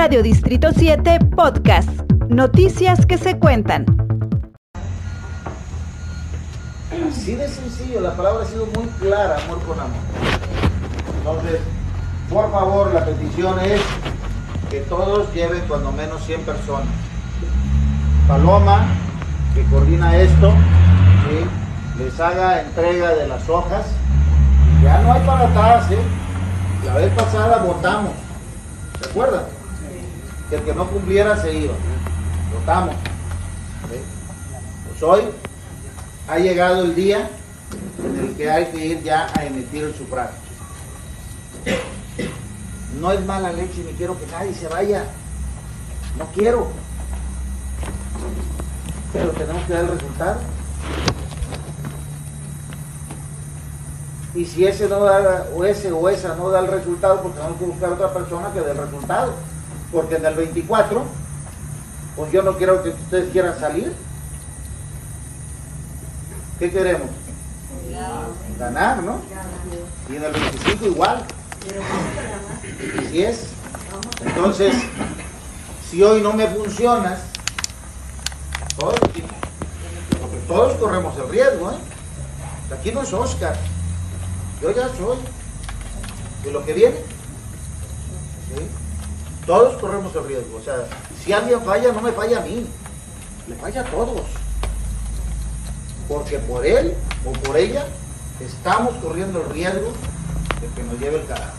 Radio Distrito 7 Podcast. Noticias que se cuentan. Así de sencillo, la palabra ha sido muy clara, amor con amor. Entonces, por favor, la petición es que todos lleven cuando menos 100 personas. Paloma, que coordina esto, les haga entrega de las hojas. Ya no hay para atrás, ¿eh? La vez pasada votamos, ¿se acuerdan? Que el que no cumpliera se iba. Votamos. Pues hoy ha llegado el día en el que hay que ir ya a emitir el sufragio. No es mala leche ni quiero que nadie se vaya. No quiero. Pero tenemos que dar el resultado. Y si ese no da, o ese o esa no da el resultado, pues tenemos que buscar otra persona que dé el resultado. Porque en el 24, pues yo no quiero que ustedes quieran salir. ¿Qué queremos? Ganar, ¿no? Y en el 25 igual. Así es. Entonces, si hoy no me funcionas, todos, todos corremos el riesgo, ¿eh? Aquí no es Oscar. Yo ya soy. De lo que viene. ¿sí? Todos corremos el riesgo. O sea, si alguien falla, no me falla a mí. Le falla a todos. Porque por él o por ella estamos corriendo el riesgo de que nos lleve el carajo.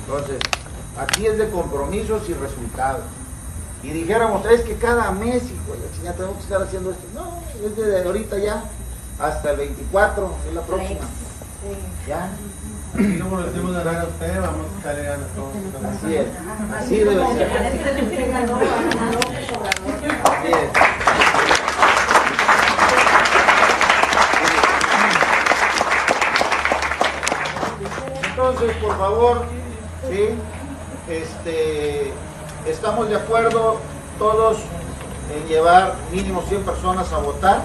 Entonces, aquí es de compromisos y resultados. Y dijéramos, es que cada mes, hijo, ya tenemos que estar haciendo esto. No, es de ahorita ya hasta el 24, es la próxima. Ya. Y no por decimos de ganar a usted, vamos a echarle ganas todos. Así es. Así debe ser. Así es. Entonces, por favor, ¿sí? este, estamos de acuerdo todos en llevar mínimo 100 personas a votar.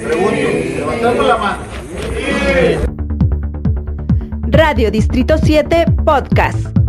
Pregunto, levantando la mano. Radio Distrito 7 Podcast.